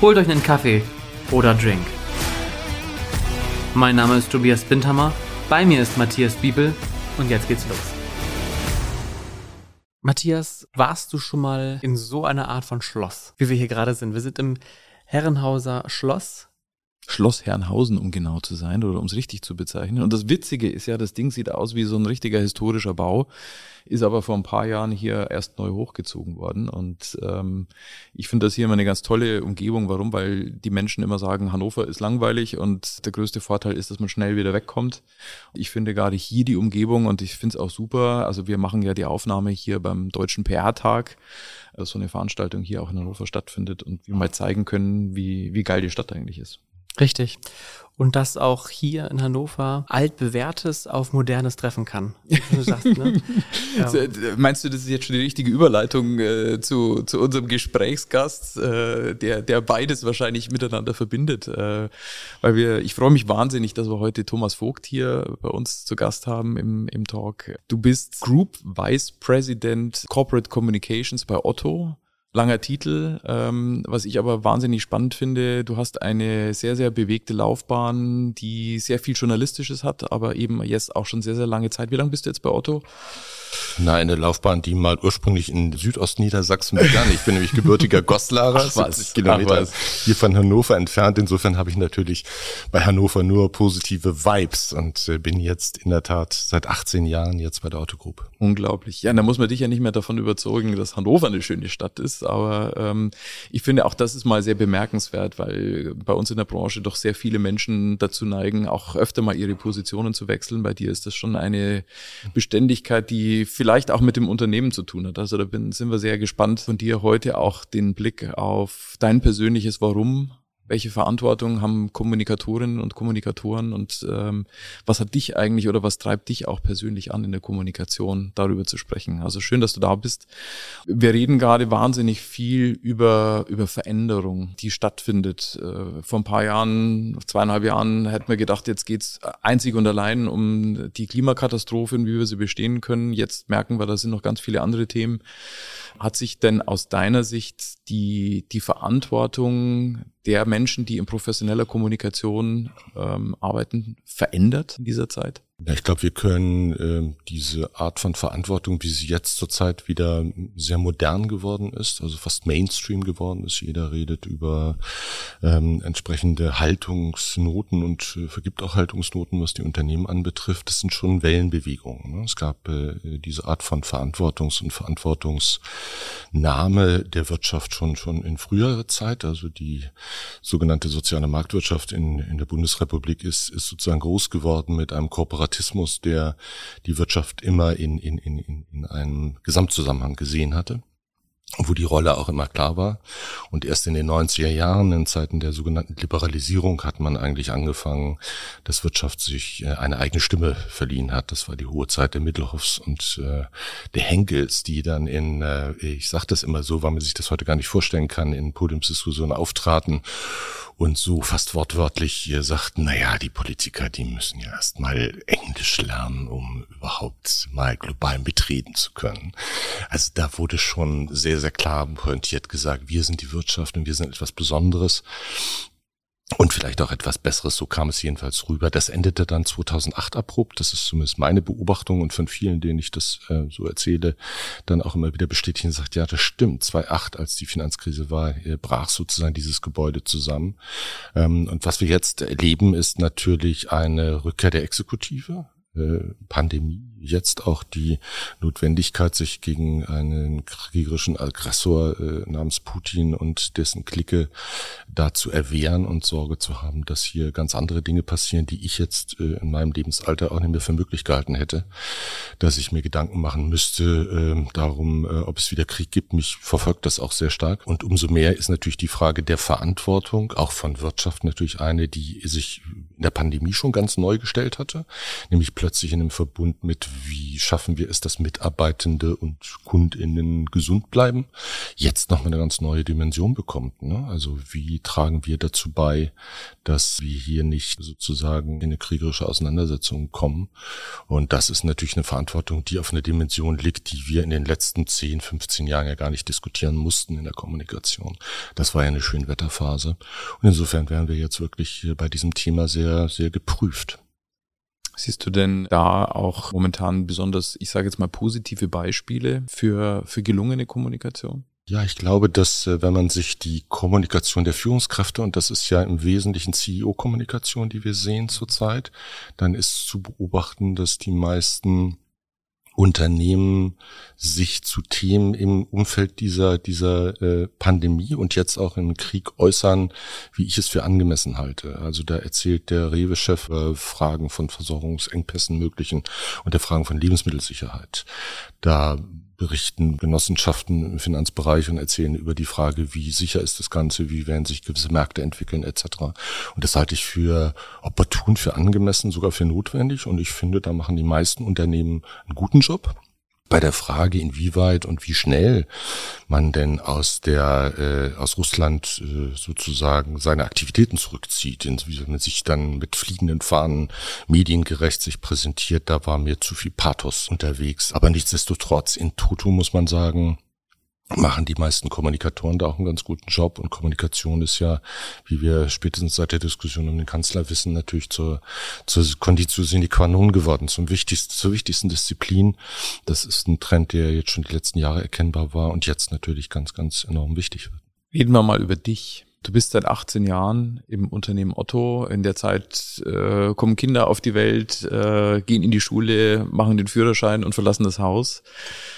Holt euch einen Kaffee oder Drink. Mein Name ist Tobias Bindhammer, bei mir ist Matthias Biebel und jetzt geht's los. Matthias, warst du schon mal in so einer Art von Schloss, wie wir hier gerade sind? Wir sind im Herrenhauser Schloss Schloss Herrenhausen, um genau zu sein oder um es richtig zu bezeichnen. Und das Witzige ist ja, das Ding sieht aus wie so ein richtiger historischer Bau, ist aber vor ein paar Jahren hier erst neu hochgezogen worden. Und ähm, ich finde das hier immer eine ganz tolle Umgebung. Warum? Weil die Menschen immer sagen, Hannover ist langweilig und der größte Vorteil ist, dass man schnell wieder wegkommt. Ich finde gerade hier die Umgebung und ich finde es auch super. Also wir machen ja die Aufnahme hier beim Deutschen PR-Tag so eine Veranstaltung hier auch in Hannover stattfindet und wir mal zeigen können, wie, wie geil die Stadt eigentlich ist. Richtig. Und dass auch hier in Hannover altbewährtes auf modernes treffen kann. Du sagst, ne? ja. Meinst du, das ist jetzt schon die richtige Überleitung äh, zu, zu unserem Gesprächsgast, äh, der, der beides wahrscheinlich miteinander verbindet? Äh, weil wir, ich freue mich wahnsinnig, dass wir heute Thomas Vogt hier bei uns zu Gast haben im, im Talk. Du bist Group Vice President Corporate Communications bei Otto langer Titel, ähm, was ich aber wahnsinnig spannend finde. Du hast eine sehr, sehr bewegte Laufbahn, die sehr viel Journalistisches hat, aber eben jetzt auch schon sehr, sehr lange Zeit. Wie lange bist du jetzt bei Otto? Na, eine Laufbahn, die mal ursprünglich in Südostniedersachsen begann. Ich bin nämlich gebürtiger Goslarer, Ach, 70 Kilometer hier von Hannover entfernt. Insofern habe ich natürlich bei Hannover nur positive Vibes und äh, bin jetzt in der Tat seit 18 Jahren jetzt bei der Autogruppe. Unglaublich. Ja, da muss man dich ja nicht mehr davon überzeugen, dass Hannover eine schöne Stadt ist. Aber ähm, ich finde auch das ist mal sehr bemerkenswert, weil bei uns in der Branche doch sehr viele Menschen dazu neigen, auch öfter mal ihre Positionen zu wechseln. Bei dir ist das schon eine Beständigkeit, die vielleicht auch mit dem Unternehmen zu tun hat. Also da bin, sind wir sehr gespannt von dir heute auch den Blick auf dein persönliches Warum welche Verantwortung haben Kommunikatorinnen und Kommunikatoren und ähm, was hat dich eigentlich oder was treibt dich auch persönlich an in der Kommunikation, darüber zu sprechen. Also schön, dass du da bist. Wir reden gerade wahnsinnig viel über, über Veränderung, die stattfindet. Äh, vor ein paar Jahren, zweieinhalb Jahren hätten wir gedacht, jetzt geht's einzig und allein um die Klimakatastrophe und wie wir sie bestehen können. Jetzt merken wir, da sind noch ganz viele andere Themen. Hat sich denn aus deiner Sicht die, die Verantwortung der Menschen, die in professioneller Kommunikation ähm, arbeiten, verändert in dieser Zeit? Ja, ich glaube, wir können äh, diese Art von Verantwortung, wie sie jetzt zurzeit wieder sehr modern geworden ist, also fast Mainstream geworden ist. Jeder redet über ähm, entsprechende Haltungsnoten und äh, vergibt auch Haltungsnoten, was die Unternehmen anbetrifft. Das sind schon Wellenbewegungen. Ne? Es gab äh, diese Art von Verantwortungs- und Verantwortungsnahme der Wirtschaft schon schon in früherer Zeit. Also die sogenannte soziale Marktwirtschaft in, in der Bundesrepublik ist, ist sozusagen groß geworden mit einem Kooperation Pragmatismus, der die Wirtschaft immer in, in, in, in einem Gesamtzusammenhang gesehen hatte wo die Rolle auch immer klar war. Und erst in den 90er Jahren, in Zeiten der sogenannten Liberalisierung, hat man eigentlich angefangen, dass Wirtschaft sich äh, eine eigene Stimme verliehen hat. Das war die hohe Zeit der Mittelhoffs und äh, der Henkels, die dann in, äh, ich sage das immer so, weil man sich das heute gar nicht vorstellen kann, in Podiumsdiskussionen auftraten und so fast wortwörtlich sagten, na ja, die Politiker, die müssen ja erst mal Englisch lernen, um überhaupt mal global betreten zu können. Also da wurde schon sehr, sehr klar pointiert gesagt, wir sind die Wirtschaft und wir sind etwas Besonderes und vielleicht auch etwas Besseres, so kam es jedenfalls rüber. Das endete dann 2008 abrupt, das ist zumindest meine Beobachtung und von vielen, denen ich das äh, so erzähle, dann auch immer wieder bestätigen sagt, ja, das stimmt, 2008, als die Finanzkrise war, äh, brach sozusagen dieses Gebäude zusammen. Ähm, und was wir jetzt erleben, ist natürlich eine Rückkehr der Exekutive, äh, Pandemie, jetzt auch die Notwendigkeit, sich gegen einen kriegerischen Aggressor äh, namens Putin und dessen Clique da zu erwehren und Sorge zu haben, dass hier ganz andere Dinge passieren, die ich jetzt äh, in meinem Lebensalter auch nicht mehr für möglich gehalten hätte, dass ich mir Gedanken machen müsste äh, darum, ob es wieder Krieg gibt. Mich verfolgt das auch sehr stark. Und umso mehr ist natürlich die Frage der Verantwortung, auch von Wirtschaft natürlich eine, die sich in der Pandemie schon ganz neu gestellt hatte, nämlich plötzlich in einem Verbund mit, wie schaffen wir es, dass Mitarbeitende und KundInnen gesund bleiben, jetzt nochmal eine ganz neue Dimension bekommt. Ne? Also wie tragen wir dazu bei, dass wir hier nicht sozusagen in eine kriegerische Auseinandersetzung kommen? Und das ist natürlich eine Verantwortung, die auf einer Dimension liegt, die wir in den letzten 10, 15 Jahren ja gar nicht diskutieren mussten in der Kommunikation. Das war ja eine Schönwetterphase. Und insofern wären wir jetzt wirklich bei diesem Thema sehr, sehr geprüft. Siehst du denn da auch momentan besonders, ich sage jetzt mal, positive Beispiele für, für gelungene Kommunikation? Ja, ich glaube, dass äh, wenn man sich die Kommunikation der Führungskräfte, und das ist ja im Wesentlichen CEO-Kommunikation, die wir sehen zurzeit, dann ist zu beobachten, dass die meisten Unternehmen sich zu Themen im Umfeld dieser, dieser äh, Pandemie und jetzt auch im Krieg äußern, wie ich es für angemessen halte. Also da erzählt der Rewe-Chef äh, Fragen von Versorgungsengpässen möglichen und der Fragen von Lebensmittelsicherheit. Da berichten Genossenschaften im Finanzbereich und erzählen über die Frage, wie sicher ist das Ganze, wie werden sich gewisse Märkte entwickeln etc. Und das halte ich für opportun, für angemessen, sogar für notwendig. Und ich finde, da machen die meisten Unternehmen einen guten Job bei der Frage, inwieweit und wie schnell man denn aus der äh, aus Russland äh, sozusagen seine Aktivitäten zurückzieht, wie man sich dann mit fliegenden Fahnen mediengerecht sich präsentiert, da war mir zu viel Pathos unterwegs. Aber nichtsdestotrotz in Toto muss man sagen, machen die meisten Kommunikatoren da auch einen ganz guten Job. Und Kommunikation ist ja, wie wir spätestens seit der Diskussion um den Kanzler wissen, natürlich zur, zur Conditio sine qua non geworden, zum wichtigsten, zur wichtigsten Disziplin. Das ist ein Trend, der jetzt schon die letzten Jahre erkennbar war und jetzt natürlich ganz, ganz enorm wichtig wird. Reden wir mal über dich. Du bist seit 18 Jahren im Unternehmen Otto. In der Zeit äh, kommen Kinder auf die Welt, äh, gehen in die Schule, machen den Führerschein und verlassen das Haus.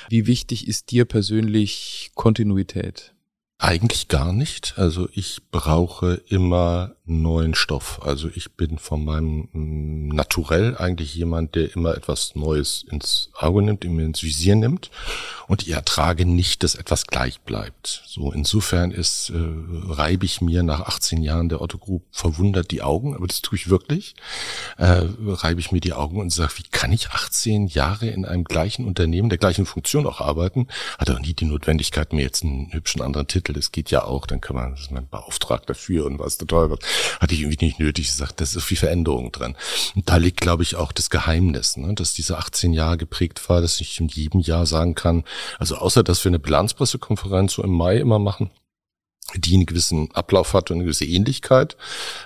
Wie wichtig ist dir persönlich Kontinuität? Eigentlich gar nicht. Also ich brauche immer neuen Stoff. Also ich bin von meinem mm, Naturell eigentlich jemand, der immer etwas Neues ins Auge nimmt, immer ins Visier nimmt. Und ich ertrage nicht, dass etwas gleich bleibt. So insofern ist, äh, reibe ich mir nach 18 Jahren der Otto Group verwundert die Augen, aber das tue ich wirklich. Äh, reibe ich mir die Augen und sage, wie kann ich 18 Jahre in einem gleichen Unternehmen, der gleichen Funktion auch arbeiten? Hat auch nie die Notwendigkeit, mir jetzt einen hübschen anderen Titel. Das geht ja auch, dann kann man, das ist mein Beauftragter für und was total wird hatte ich irgendwie nicht nötig. Ich sagte, da ist so viel Veränderung drin. Und da liegt, glaube ich, auch das Geheimnis, ne? dass diese 18 Jahre geprägt war, dass ich in jedem Jahr sagen kann, also außer, dass wir eine Bilanzpressekonferenz so im Mai immer machen, die einen gewissen Ablauf hat und eine gewisse Ähnlichkeit,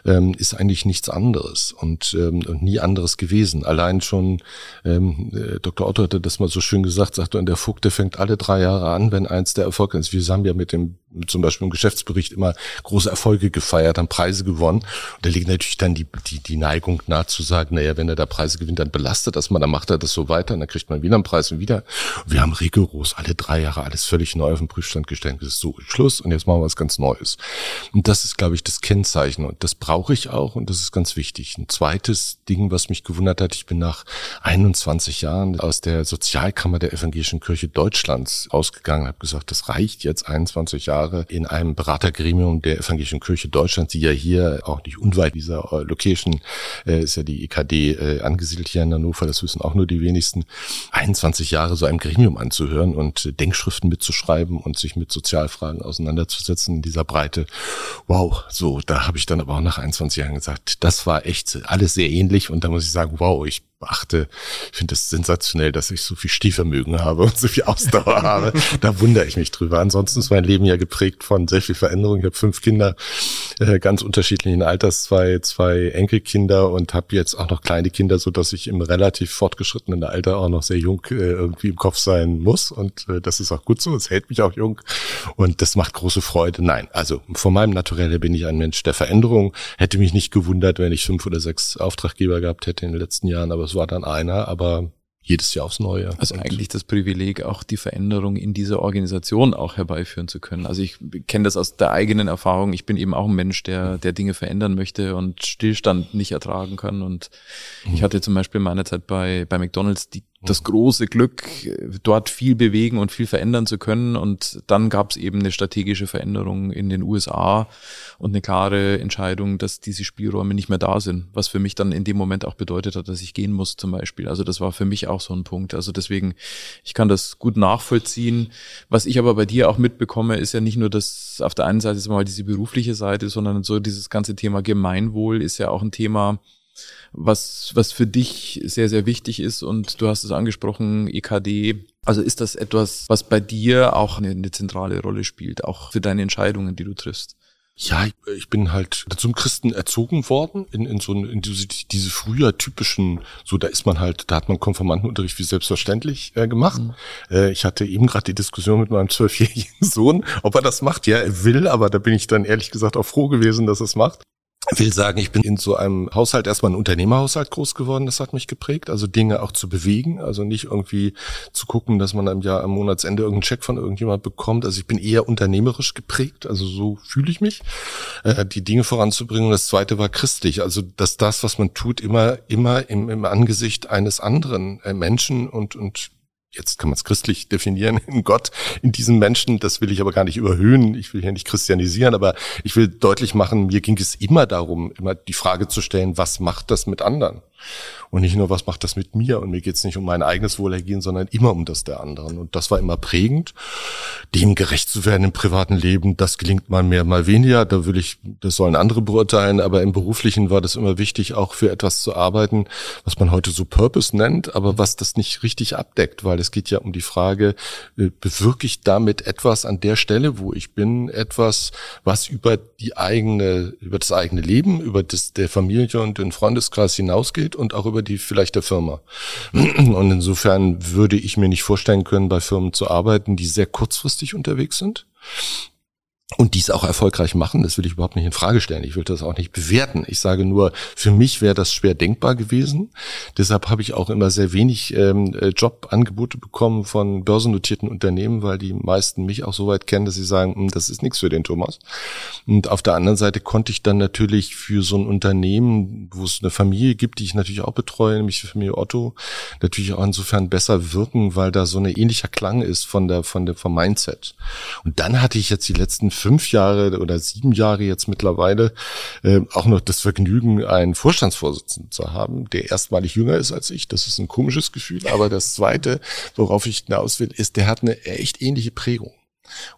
ähm, ist eigentlich nichts anderes und, ähm, und nie anderes gewesen. Allein schon, ähm, äh, Dr. Otto hatte das mal so schön gesagt, sagt er, der Vogt, der fängt alle drei Jahre an, wenn eins der Erfolg ist. Wir haben ja mit dem zum Beispiel im Geschäftsbericht immer große Erfolge gefeiert, haben Preise gewonnen. Und da liegt natürlich dann die, die, die Neigung nahe zu sagen, naja, wenn er da Preise gewinnt, dann belastet das man, dann macht er das so weiter und dann kriegt man wieder einen Preis und wieder. Und wir haben rigoros alle drei Jahre alles völlig neu auf den Prüfstand gestellt. Das ist so Schluss und jetzt machen wir was ganz Neues. Und das ist, glaube ich, das Kennzeichen und das brauche ich auch und das ist ganz wichtig. Ein zweites Ding, was mich gewundert hat, ich bin nach 21 Jahren aus der Sozialkammer der Evangelischen Kirche Deutschlands ausgegangen, habe gesagt, das reicht jetzt 21 Jahre in einem Beratergremium der Evangelischen Kirche Deutschlands, die ja hier auch nicht unweit dieser äh, Location äh, ist ja die EKD äh, angesiedelt hier in Hannover, das wissen auch nur die wenigsten, 21 Jahre so einem Gremium anzuhören und äh, Denkschriften mitzuschreiben und sich mit Sozialfragen auseinanderzusetzen in dieser Breite. Wow, so, da habe ich dann aber auch nach 21 Jahren gesagt, das war echt alles sehr ähnlich und da muss ich sagen, wow, ich beachte. Ich finde es sensationell, dass ich so viel Stehvermögen habe und so viel Ausdauer habe. Da wundere ich mich drüber. Ansonsten ist mein Leben ja geprägt von sehr viel Veränderung. Ich habe fünf Kinder, äh, ganz unterschiedlichen Alters, zwei, zwei Enkelkinder und habe jetzt auch noch kleine Kinder, so dass ich im relativ fortgeschrittenen Alter auch noch sehr jung äh, irgendwie im Kopf sein muss. Und äh, das ist auch gut so. Es hält mich auch jung und das macht große Freude. Nein, also von meinem Naturell bin ich ein Mensch der Veränderung. Hätte mich nicht gewundert, wenn ich fünf oder sechs Auftraggeber gehabt hätte in den letzten Jahren, aber es war dann einer, aber jedes Jahr aufs Neue. Also eigentlich das Privileg, auch die Veränderung in dieser Organisation auch herbeiführen zu können. Also ich kenne das aus der eigenen Erfahrung. Ich bin eben auch ein Mensch, der, der Dinge verändern möchte und Stillstand nicht ertragen kann. Und ich hatte zum Beispiel in meiner Zeit bei, bei McDonalds die das große Glück, dort viel bewegen und viel verändern zu können. Und dann gab es eben eine strategische Veränderung in den USA und eine klare Entscheidung, dass diese Spielräume nicht mehr da sind, was für mich dann in dem Moment auch bedeutet hat, dass ich gehen muss zum Beispiel. Also das war für mich auch so ein Punkt. Also deswegen, ich kann das gut nachvollziehen. Was ich aber bei dir auch mitbekomme, ist ja nicht nur das auf der einen Seite ist mal diese berufliche Seite, sondern so dieses ganze Thema Gemeinwohl ist ja auch ein Thema, was, was für dich sehr, sehr wichtig ist. Und du hast es angesprochen, EKD. Also ist das etwas, was bei dir auch eine, eine zentrale Rolle spielt, auch für deine Entscheidungen, die du triffst? Ja, ich bin halt zum Christen erzogen worden, in, in so in diese, diese früher typischen, so da ist man halt, da hat man Konformantenunterricht wie selbstverständlich äh, gemacht. Mhm. Äh, ich hatte eben gerade die Diskussion mit meinem zwölfjährigen Sohn, ob er das macht. Ja, er will, aber da bin ich dann ehrlich gesagt auch froh gewesen, dass er es macht will sagen, ich bin in so einem Haushalt erstmal ein Unternehmerhaushalt groß geworden, das hat mich geprägt, also Dinge auch zu bewegen, also nicht irgendwie zu gucken, dass man am Jahr am Monatsende irgendeinen Check von irgendjemand bekommt, also ich bin eher unternehmerisch geprägt, also so fühle ich mich, äh, die Dinge voranzubringen. Und das zweite war christlich, also dass das, was man tut, immer, immer im, im Angesicht eines anderen äh, Menschen und, und jetzt kann man es christlich definieren, in Gott, in diesem Menschen. Das will ich aber gar nicht überhöhen. Ich will hier nicht christianisieren, aber ich will deutlich machen, mir ging es immer darum, immer die Frage zu stellen, was macht das mit anderen? Und nicht nur, was macht das mit mir? Und mir geht es nicht um mein eigenes Wohlergehen, sondern immer um das der anderen. Und das war immer prägend. Dem gerecht zu werden im privaten Leben, das gelingt mal mehr, mal weniger. Da will ich, das sollen andere beurteilen. Aber im beruflichen war das immer wichtig, auch für etwas zu arbeiten, was man heute so Purpose nennt, aber was das nicht richtig abdeckt, weil es geht ja um die Frage, äh, bewirke ich damit etwas an der Stelle, wo ich bin, etwas, was über die eigene, über das eigene Leben, über das der Familie und den Freundeskreis hinausgeht und auch über die vielleicht der Firma. Und insofern würde ich mir nicht vorstellen können, bei Firmen zu arbeiten, die sehr kurzfristig unterwegs sind und dies auch erfolgreich machen, das will ich überhaupt nicht in Frage stellen. Ich will das auch nicht bewerten. Ich sage nur, für mich wäre das schwer denkbar gewesen. Deshalb habe ich auch immer sehr wenig ähm, äh, Jobangebote bekommen von börsennotierten Unternehmen, weil die meisten mich auch so weit kennen, dass sie sagen, hm, das ist nichts für den Thomas. Und auf der anderen Seite konnte ich dann natürlich für so ein Unternehmen, wo es eine Familie gibt, die ich natürlich auch betreue, nämlich die Familie Otto, natürlich auch insofern besser wirken, weil da so eine ähnlicher Klang ist von der, von der, vom Mindset. Und dann hatte ich jetzt die letzten fünf Jahre oder sieben Jahre jetzt mittlerweile äh, auch noch das Vergnügen, einen Vorstandsvorsitzenden zu haben, der erstmalig jünger ist als ich. Das ist ein komisches Gefühl. Aber das Zweite, worauf ich hinaus will, ist, der hat eine echt ähnliche Prägung.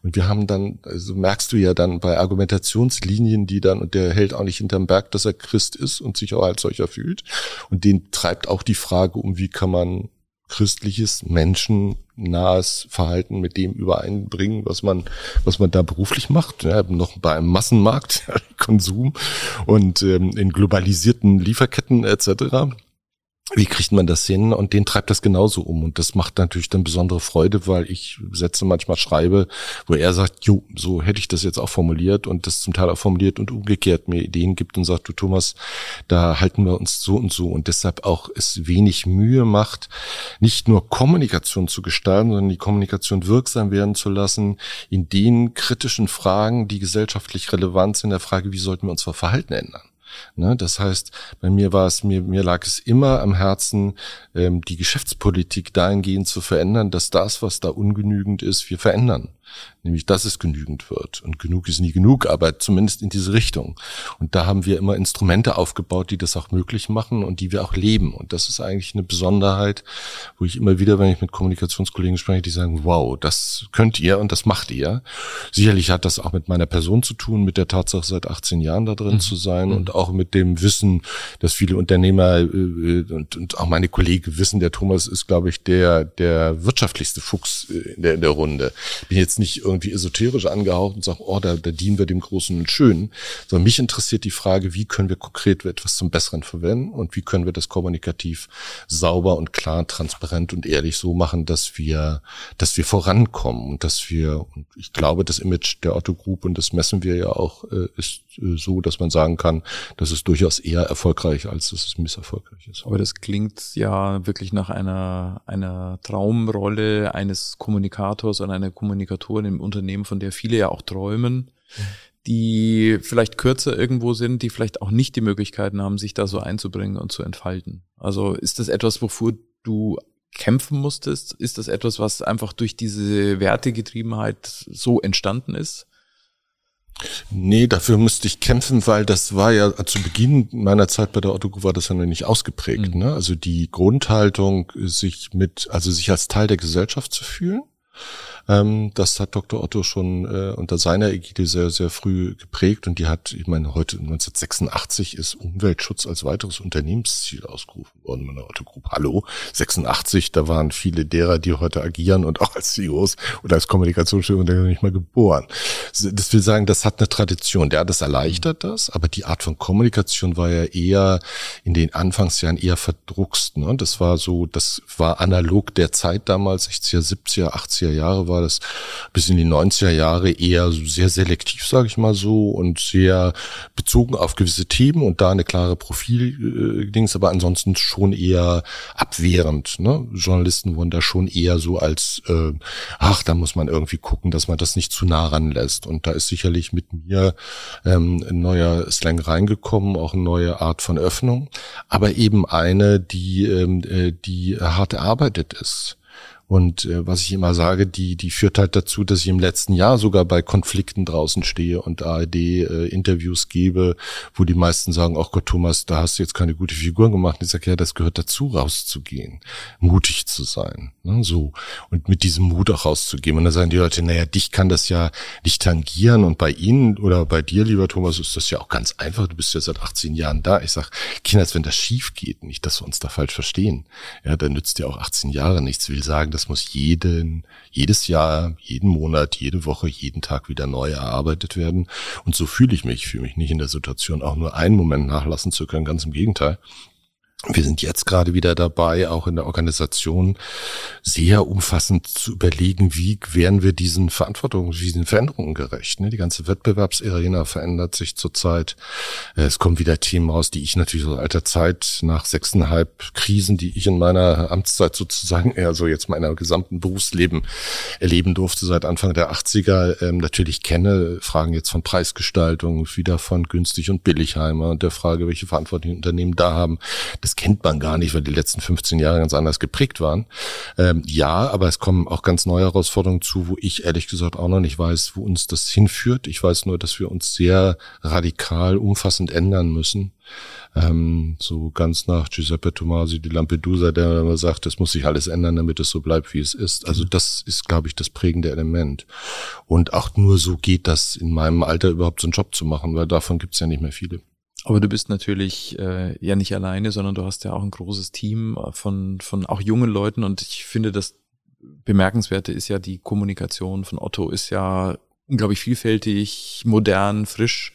Und wir haben dann, also merkst du ja dann bei Argumentationslinien, die dann, und der hält auch nicht hinterm Berg, dass er Christ ist und sich auch als solcher fühlt. Und den treibt auch die Frage um, wie kann man christliches, menschennahes Verhalten mit dem übereinbringen, was man, was man da beruflich macht. Ja, noch bei einem Massenmarkt, Konsum und ähm, in globalisierten Lieferketten etc wie kriegt man das hin? Und den treibt das genauso um. Und das macht natürlich dann besondere Freude, weil ich Sätze manchmal schreibe, wo er sagt, jo, so hätte ich das jetzt auch formuliert und das zum Teil auch formuliert und umgekehrt mir Ideen gibt und sagt, du Thomas, da halten wir uns so und so. Und deshalb auch es wenig Mühe macht, nicht nur Kommunikation zu gestalten, sondern die Kommunikation wirksam werden zu lassen in den kritischen Fragen, die gesellschaftlich relevant sind, der Frage, wie sollten wir unser Verhalten ändern? Ne? Das heißt, bei mir war es, mir, mir lag es immer am Herzen, ähm, die Geschäftspolitik dahingehend zu verändern, dass das, was da ungenügend ist, wir verändern nämlich dass es genügend wird. Und genug ist nie genug, aber zumindest in diese Richtung. Und da haben wir immer Instrumente aufgebaut, die das auch möglich machen und die wir auch leben. Und das ist eigentlich eine Besonderheit, wo ich immer wieder, wenn ich mit Kommunikationskollegen spreche, die sagen, wow, das könnt ihr und das macht ihr. Sicherlich hat das auch mit meiner Person zu tun, mit der Tatsache, seit 18 Jahren da drin mhm. zu sein mhm. und auch mit dem Wissen, dass viele Unternehmer äh, und, und auch meine Kollegen wissen, der Thomas ist, glaube ich, der, der wirtschaftlichste Fuchs äh, in der, in der Runde. Bin jetzt nicht irgendwie irgendwie esoterisch angehaucht und sage, oh, da, da dienen wir dem Großen und Schönen. Sondern mich interessiert die Frage, wie können wir konkret etwas zum Besseren verwenden und wie können wir das kommunikativ sauber und klar, transparent und ehrlich so machen, dass wir, dass wir vorankommen und dass wir, und ich glaube, das Image der Otto Group, und das messen wir ja auch, äh, ist äh, so, dass man sagen kann, das ist durchaus eher erfolgreich, als dass es misserfolgreich ist. Aber das klingt ja wirklich nach einer, einer Traumrolle eines Kommunikators und einer Kommunikatorin im Unternehmen, von der viele ja auch träumen. die vielleicht kürzer irgendwo sind, die vielleicht auch nicht die Möglichkeiten haben, sich da so einzubringen und zu entfalten. Also ist das etwas, wofür du kämpfen musstest? Ist das etwas, was einfach durch diese Wertegetriebenheit so entstanden ist? Nee, dafür musste ich kämpfen, weil das war ja zu Beginn meiner Zeit bei der Otto war das ja noch nicht ausgeprägt. Mhm. Ne? Also die Grundhaltung, sich mit, also sich als Teil der Gesellschaft zu fühlen ähm, das hat Dr. Otto schon äh, unter seiner Ägide sehr, sehr früh geprägt und die hat, ich meine, heute 1986 ist Umweltschutz als weiteres Unternehmensziel ausgerufen worden der Otto Group. Hallo, 86, da waren viele derer, die heute agieren und auch als CEOs oder als Kommunikationschef und nicht mal geboren. Das will sagen, das hat eine Tradition. Der das erleichtert das, aber die Art von Kommunikation war ja eher in den Anfangsjahren eher verdruckst. Ne? Das war so, das war analog der Zeit damals, 60er, 70er, 80er Jahre war war das bis in die 90er Jahre eher sehr selektiv, sage ich mal so, und sehr bezogen auf gewisse Themen und da eine klare Profil-Dings, äh, aber ansonsten schon eher abwehrend. Ne? Journalisten wurden da schon eher so als, äh, ach, da muss man irgendwie gucken, dass man das nicht zu nah ranlässt. Und da ist sicherlich mit mir ähm, ein neuer Slang reingekommen, auch eine neue Art von Öffnung, aber eben eine, die, ähm, äh, die hart erarbeitet ist. Und äh, was ich immer sage, die, die führt halt dazu, dass ich im letzten Jahr sogar bei Konflikten draußen stehe und ARD-Interviews äh, gebe, wo die meisten sagen, ach Gott, Thomas, da hast du jetzt keine gute Figur gemacht. Und ich sage, ja, das gehört dazu, rauszugehen, mutig zu sein. Ne, so. Und mit diesem Mut auch rauszugehen. Und dann sagen die Leute, naja, dich kann das ja nicht tangieren. Und bei Ihnen oder bei dir, lieber Thomas, ist das ja auch ganz einfach. Du bist ja seit 18 Jahren da. Ich sage, Kinders, wenn das schief geht, nicht, dass wir uns da falsch verstehen, ja, dann nützt dir auch 18 Jahre nichts. Will sagen, das muss jeden, jedes Jahr, jeden Monat, jede Woche, jeden Tag wieder neu erarbeitet werden. Und so fühle ich mich. Ich fühle mich nicht in der Situation, auch nur einen Moment nachlassen zu können. Ganz im Gegenteil. Wir sind jetzt gerade wieder dabei, auch in der Organisation sehr umfassend zu überlegen, wie werden wir diesen Verantwortungen, diesen Veränderungen gerecht. Ne? Die ganze Wettbewerbsarena verändert sich zurzeit. Es kommen wieder Themen raus, die ich natürlich aus alter Zeit nach sechseinhalb Krisen, die ich in meiner Amtszeit sozusagen, eher so jetzt meiner gesamten Berufsleben erleben durfte seit Anfang der 80er, ähm, natürlich kenne. Fragen jetzt von Preisgestaltung, wieder von günstig und Billigheimer und der Frage, welche Verantwortung Unternehmen da haben kennt man gar nicht, weil die letzten 15 Jahre ganz anders geprägt waren. Ähm, ja, aber es kommen auch ganz neue Herausforderungen zu, wo ich ehrlich gesagt auch noch nicht weiß, wo uns das hinführt. Ich weiß nur, dass wir uns sehr radikal, umfassend ändern müssen. Ähm, so ganz nach Giuseppe Tomasi di Lampedusa, der immer sagt, es muss sich alles ändern, damit es so bleibt, wie es ist. Also mhm. das ist, glaube ich, das prägende Element. Und auch nur so geht das in meinem Alter überhaupt so einen Job zu machen, weil davon gibt es ja nicht mehr viele. Aber du bist natürlich äh, ja nicht alleine, sondern du hast ja auch ein großes Team von, von auch jungen Leuten und ich finde, das Bemerkenswerte ist ja die Kommunikation von Otto ist ja unglaublich vielfältig, modern, frisch.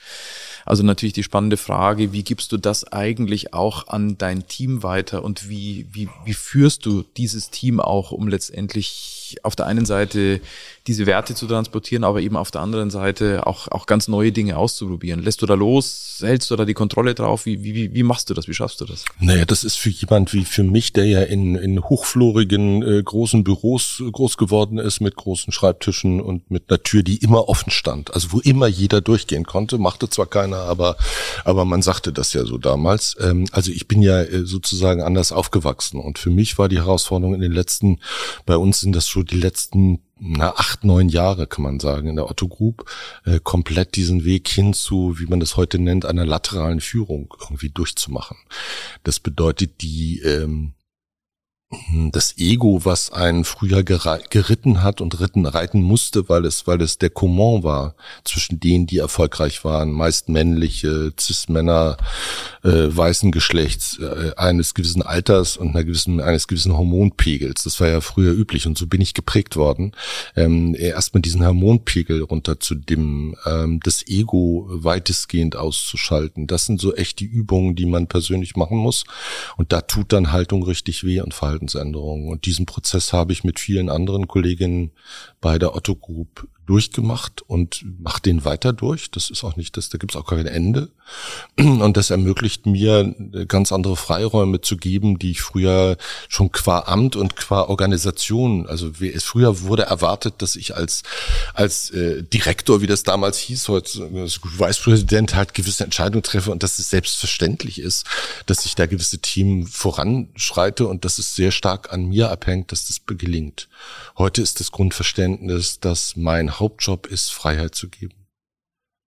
Also natürlich die spannende Frage, wie gibst du das eigentlich auch an dein Team weiter und wie, wie, wie führst du dieses Team auch, um letztendlich auf der einen Seite diese Werte zu transportieren, aber eben auf der anderen Seite auch, auch ganz neue Dinge auszuprobieren. Lässt du da los? Hältst du da die Kontrolle drauf? Wie, wie, wie machst du das? Wie schaffst du das? Naja, das ist für jemand wie für mich, der ja in, in hochflorigen, äh, großen Büros groß geworden ist, mit großen Schreibtischen und mit einer Tür, die immer offen stand. Also wo immer jeder durchgehen konnte, machte zwar keiner, aber, aber man sagte das ja so damals. Ähm, also ich bin ja äh, sozusagen anders aufgewachsen und für mich war die Herausforderung in den letzten, bei uns sind das so die letzten na, acht, neun Jahre, kann man sagen, in der Otto Group, äh, komplett diesen Weg hin zu, wie man das heute nennt, einer lateralen Führung irgendwie durchzumachen. Das bedeutet, die, ähm, das Ego, was einen früher geritten hat und ritten, reiten musste, weil es, weil es der Comment war zwischen denen, die erfolgreich waren, meist männliche Cis-Männer, äh, weißen Geschlechts, äh, eines gewissen Alters und einer gewissen, eines gewissen Hormonpegels. Das war ja früher üblich und so bin ich geprägt worden. Ähm, erstmal diesen Hormonpegel runter zu dimmen, ähm, das Ego weitestgehend auszuschalten. Das sind so echt die Übungen, die man persönlich machen muss. Und da tut dann Haltung richtig weh und Verhaltensänderungen. Und diesen Prozess habe ich mit vielen anderen Kolleginnen bei der Otto Group durchgemacht und mache den weiter durch. Das ist auch nicht das, da gibt es auch kein Ende. Und das ermöglicht mir ganz andere Freiräume zu geben, die ich früher schon qua Amt und qua Organisation, also es früher wurde erwartet, dass ich als als äh, Direktor, wie das damals hieß, heute als Vicepräsident halt gewisse Entscheidungen treffe und dass es selbstverständlich ist, dass ich da gewisse Team voranschreite und dass es sehr stark an mir abhängt, dass das gelingt. Heute ist das Grundverständnis, dass mein Hauptjob ist, Freiheit zu geben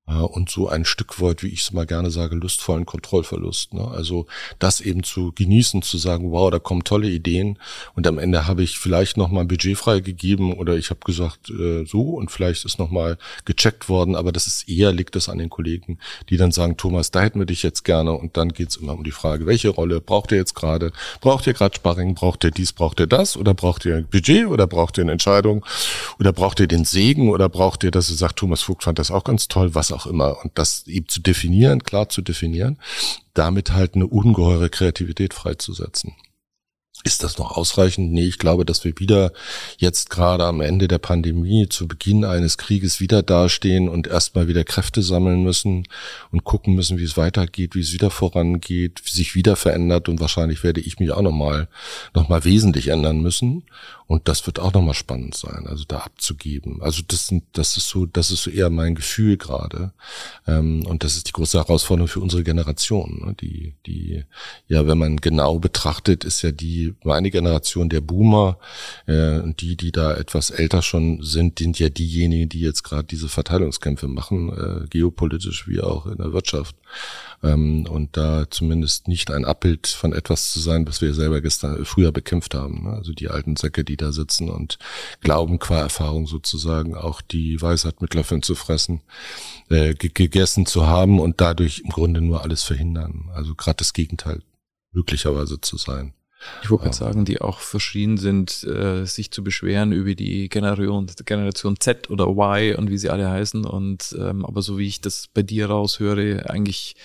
und so ein Stück weit, wie ich es mal gerne sage, lustvollen Kontrollverlust. Ne? Also das eben zu genießen, zu sagen, wow, da kommen tolle Ideen und am Ende habe ich vielleicht noch mal ein Budget freigegeben oder ich habe gesagt äh, so und vielleicht ist noch mal gecheckt worden, aber das ist eher liegt das an den Kollegen, die dann sagen, Thomas, da hätten wir dich jetzt gerne und dann geht's immer um die Frage, welche Rolle braucht ihr jetzt gerade? Braucht ihr gerade Sparring? Braucht ihr dies? Braucht ihr das? Oder braucht ihr ein Budget? Oder braucht ihr eine Entscheidung? Oder braucht ihr den Segen? Oder braucht ihr, dass ihr sagt, Thomas Vogt fand das auch ganz toll, was auch immer. Und das eben zu definieren, klar zu definieren, damit halt eine ungeheure Kreativität freizusetzen. Ist das noch ausreichend? Nee, ich glaube, dass wir wieder jetzt gerade am Ende der Pandemie, zu Beginn eines Krieges wieder dastehen und erstmal wieder Kräfte sammeln müssen und gucken müssen, wie es weitergeht, wie es wieder vorangeht, wie sich wieder verändert und wahrscheinlich werde ich mich auch nochmal, noch mal wesentlich ändern müssen. Und das wird auch nochmal spannend sein, also da abzugeben. Also das sind, das ist so, das ist so eher mein Gefühl gerade. Ähm, und das ist die große Herausforderung für unsere Generation. Ne? Die, die, ja, wenn man genau betrachtet, ist ja die, meine Generation der Boomer, äh, die, die da etwas älter schon sind, sind ja diejenigen, die jetzt gerade diese Verteilungskämpfe machen, äh, geopolitisch wie auch in der Wirtschaft ähm, und da zumindest nicht ein Abbild von etwas zu sein, was wir selber gestern früher bekämpft haben. Ne? Also die alten Säcke, die da sitzen und glauben qua Erfahrung sozusagen auch die Weisheit mit Löffeln zu fressen, äh, gegessen zu haben und dadurch im Grunde nur alles verhindern. Also gerade das Gegenteil möglicherweise zu sein. Ich wollte gerade sagen, die auch verschrien sind, äh, sich zu beschweren über die Generation, Generation Z oder Y und wie sie alle heißen. Und ähm, aber so wie ich das bei dir raushöre, eigentlich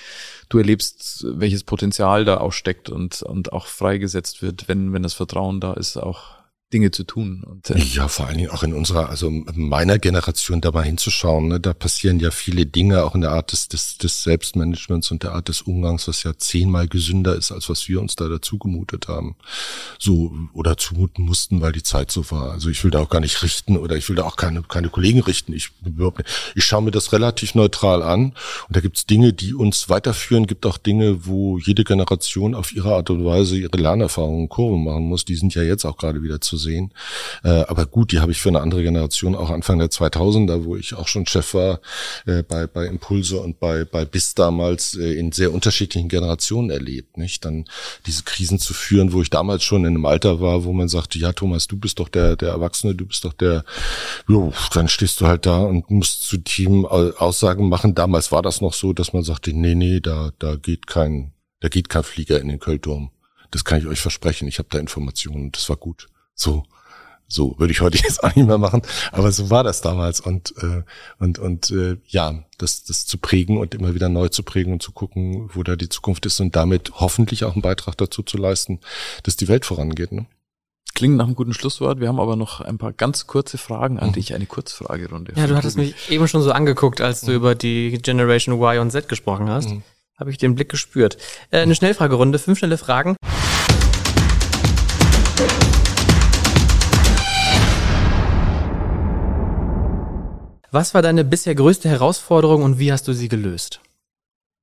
du erlebst, welches Potenzial da auch steckt und, und auch freigesetzt wird, wenn, wenn das Vertrauen da ist, auch Dinge zu tun. Und, äh ja, vor allen Dingen auch in unserer, also meiner Generation da mal hinzuschauen. Ne, da passieren ja viele Dinge auch in der Art des, des, des Selbstmanagements und der Art des Umgangs, was ja zehnmal gesünder ist, als was wir uns da dazu gemutet haben. So, oder zumuten mussten, weil die Zeit so war. Also ich will da auch gar nicht richten oder ich will da auch keine, keine Kollegen richten. Ich, ich schaue mir das relativ neutral an und da gibt's Dinge, die uns weiterführen, gibt auch Dinge, wo jede Generation auf ihre Art und Weise ihre Lernerfahrungen Kurven machen muss. Die sind ja jetzt auch gerade wieder zu sehen. Äh, aber gut, die habe ich für eine andere Generation auch Anfang der 2000er, wo ich auch schon Chef war äh, bei, bei Impulse und bei, bei BIS damals äh, in sehr unterschiedlichen Generationen erlebt. Nicht? Dann diese Krisen zu führen, wo ich damals schon in einem Alter war, wo man sagte, ja Thomas, du bist doch der, der Erwachsene, du bist doch der, jo, dann stehst du halt da und musst zu Team Aussagen machen. Damals war das noch so, dass man sagte, nee, nee, da, da geht kein, da geht kein Flieger in den Költurm. Das kann ich euch versprechen. Ich habe da Informationen. Das war gut. So, so würde ich heute jetzt auch nicht mehr machen, aber so war das damals und äh, und und äh, ja, das das zu prägen und immer wieder neu zu prägen und zu gucken, wo da die Zukunft ist und damit hoffentlich auch einen Beitrag dazu zu leisten, dass die Welt vorangeht. Ne? Klingt nach einem guten Schlusswort. Wir haben aber noch ein paar ganz kurze Fragen an mhm. dich, eine Kurzfragerunde. Ja, du hattest mich eben schon so angeguckt, als du mhm. über die Generation Y und Z gesprochen hast. Mhm. Habe ich den Blick gespürt. Äh, eine Schnellfragerunde, fünf schnelle Fragen. Was war deine bisher größte Herausforderung und wie hast du sie gelöst?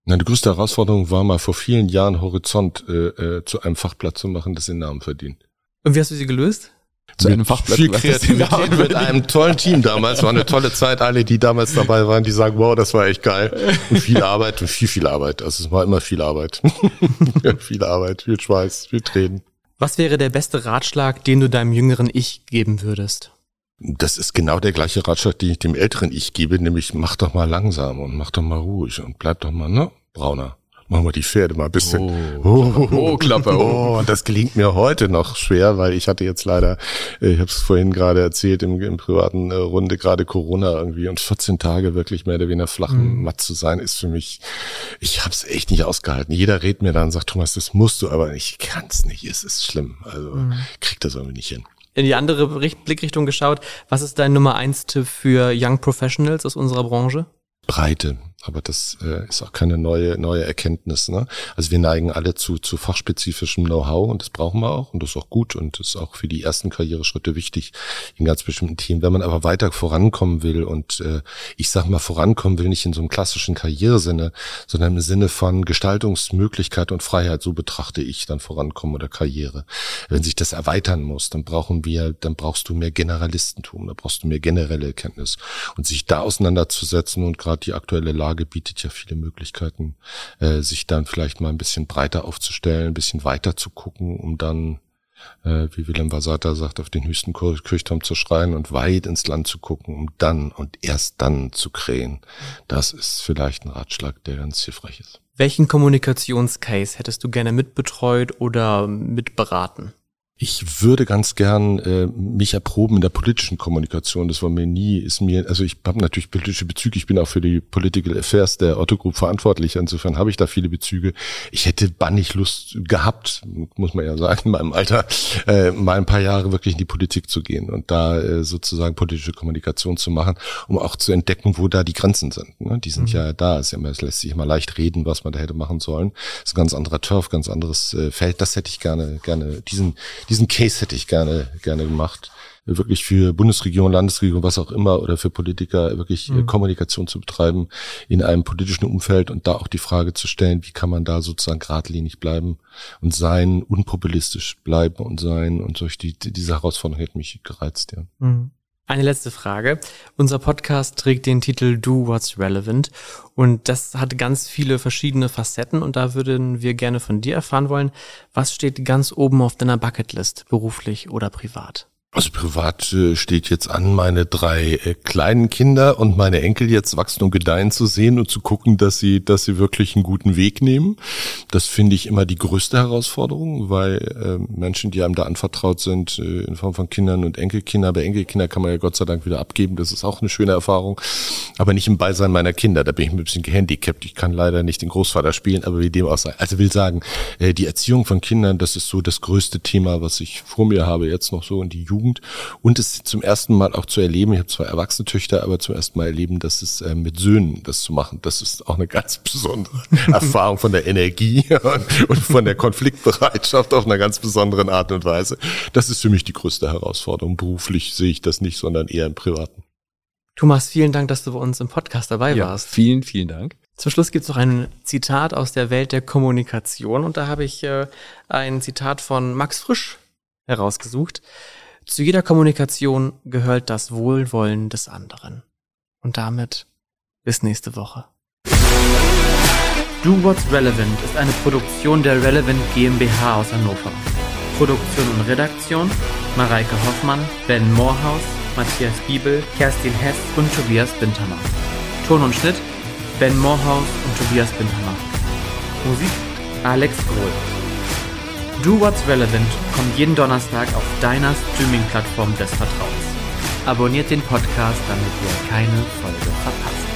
Na, die größte Herausforderung war mal vor vielen Jahren Horizont äh, äh, zu einem Fachblatt zu machen, das den Namen verdient. Und wie hast du sie gelöst? Zu einem Fachblatt. Viel Kreativität mit einem tollen Team damals. War eine tolle Zeit. Alle, die damals dabei waren, die sagen, wow, das war echt geil. Und viel Arbeit und viel, viel Arbeit. Also es war immer viel Arbeit. viel Arbeit, viel Schweiß, viel Tränen. Was wäre der beste Ratschlag, den du deinem jüngeren Ich geben würdest? Das ist genau der gleiche Ratschlag, den ich dem älteren Ich gebe, nämlich mach doch mal langsam und mach doch mal ruhig und bleib doch mal, ne, brauner. machen wir die Pferde mal ein bisschen. Oh, oh, Klappe. Oh, und das gelingt mir heute noch schwer, weil ich hatte jetzt leider, äh, ich habe es vorhin gerade erzählt, im, im privaten äh, Runde gerade Corona irgendwie und 14 Tage wirklich mehr oder weniger flachen mhm. Matt zu sein, ist für mich, ich habe es echt nicht ausgehalten. Jeder redet mir dann und sagt, Thomas, das musst du, aber ich kann es nicht, es ist schlimm. Also mhm. krieg das irgendwie nicht hin in die andere Blickrichtung geschaut. Was ist dein Nummer eins Tipp für Young Professionals aus unserer Branche? Breite. Aber das äh, ist auch keine neue neue Erkenntnis. Ne? Also wir neigen alle zu zu fachspezifischem Know-how und das brauchen wir auch und das ist auch gut und ist auch für die ersten Karriereschritte wichtig in ganz bestimmten Themen. Wenn man aber weiter vorankommen will und äh, ich sag mal vorankommen will nicht in so einem klassischen Karrieresinne, sondern im Sinne von Gestaltungsmöglichkeit und Freiheit, so betrachte ich dann vorankommen oder Karriere. Wenn sich das erweitern muss, dann brauchen wir, dann brauchst du mehr Generalistentum, da brauchst du mehr generelle Kenntnis und sich da auseinanderzusetzen und gerade die aktuelle Lage Lage bietet ja viele Möglichkeiten, äh, sich dann vielleicht mal ein bisschen breiter aufzustellen, ein bisschen weiter zu gucken, um dann, äh, wie Willem Vasata sagt, auf den höchsten Kirchturm zu schreien und weit ins Land zu gucken, um dann und erst dann zu krähen. Das ist vielleicht ein Ratschlag, der ganz hilfreich ist. Welchen Kommunikationscase hättest du gerne mitbetreut oder mitberaten? Ich würde ganz gern äh, mich erproben in der politischen Kommunikation. Das war mir nie, ist mir, also ich habe natürlich politische Bezüge. Ich bin auch für die Political Affairs der Otto Group verantwortlich. Insofern habe ich da viele Bezüge. Ich hätte bannig Lust gehabt, muss man ja sagen, in meinem Alter, äh, mal ein paar Jahre wirklich in die Politik zu gehen und da äh, sozusagen politische Kommunikation zu machen, um auch zu entdecken, wo da die Grenzen sind. Ne? Die sind mhm. ja da. Es, ja, es lässt sich immer leicht reden, was man da hätte machen sollen. Das ist ein ganz anderer Turf, ganz anderes äh, Feld. Das hätte ich gerne, gerne diesen diesen Case hätte ich gerne, gerne gemacht. Wirklich für Bundesregierung, Landesregierung, was auch immer, oder für Politiker wirklich mhm. Kommunikation zu betreiben in einem politischen Umfeld und da auch die Frage zu stellen, wie kann man da sozusagen geradlinig bleiben und sein, unpopulistisch bleiben und sein und durch die, diese Herausforderung hätte mich gereizt, ja. Mhm. Eine letzte Frage. Unser Podcast trägt den Titel Do What's Relevant und das hat ganz viele verschiedene Facetten und da würden wir gerne von dir erfahren wollen, was steht ganz oben auf deiner Bucketlist, beruflich oder privat? Also privat äh, steht jetzt an, meine drei äh, kleinen Kinder und meine Enkel jetzt wachsen und gedeihen zu sehen und zu gucken, dass sie, dass sie wirklich einen guten Weg nehmen. Das finde ich immer die größte Herausforderung, weil äh, Menschen, die einem da anvertraut sind, äh, in Form von Kindern und Enkelkinder, bei Enkelkinder kann man ja Gott sei Dank wieder abgeben. Das ist auch eine schöne Erfahrung. Aber nicht im Beisein meiner Kinder. Da bin ich ein bisschen gehandicapt. Ich kann leider nicht den Großvater spielen, aber wie dem auch sei. Also will sagen, äh, die Erziehung von Kindern, das ist so das größte Thema, was ich vor mir habe jetzt noch so in die Jugend Jugend und es zum ersten Mal auch zu erleben, ich habe zwei erwachsene Töchter, aber zum ersten Mal erleben, dass es äh, mit Söhnen das zu machen, das ist auch eine ganz besondere Erfahrung von der Energie und, und von der Konfliktbereitschaft auf einer ganz besonderen Art und Weise. Das ist für mich die größte Herausforderung. Beruflich sehe ich das nicht, sondern eher im Privaten. Thomas, vielen Dank, dass du bei uns im Podcast dabei ja, warst. Vielen, vielen Dank. Zum Schluss gibt es noch ein Zitat aus der Welt der Kommunikation und da habe ich äh, ein Zitat von Max Frisch herausgesucht. Zu jeder Kommunikation gehört das Wohlwollen des anderen. Und damit bis nächste Woche. Do What's Relevant ist eine Produktion der Relevant GmbH aus Hannover. Produktion und Redaktion Mareike Hoffmann, Ben Moorhaus, Matthias Giebel, Kerstin Hess und Tobias Bintermann. Ton und Schnitt Ben Moorhaus und Tobias Bintermann. Musik Alex Grohl. Do What's Relevant kommt jeden Donnerstag auf deiner Streaming-Plattform des Vertrauens. Abonniert den Podcast, damit ihr keine Folge verpasst.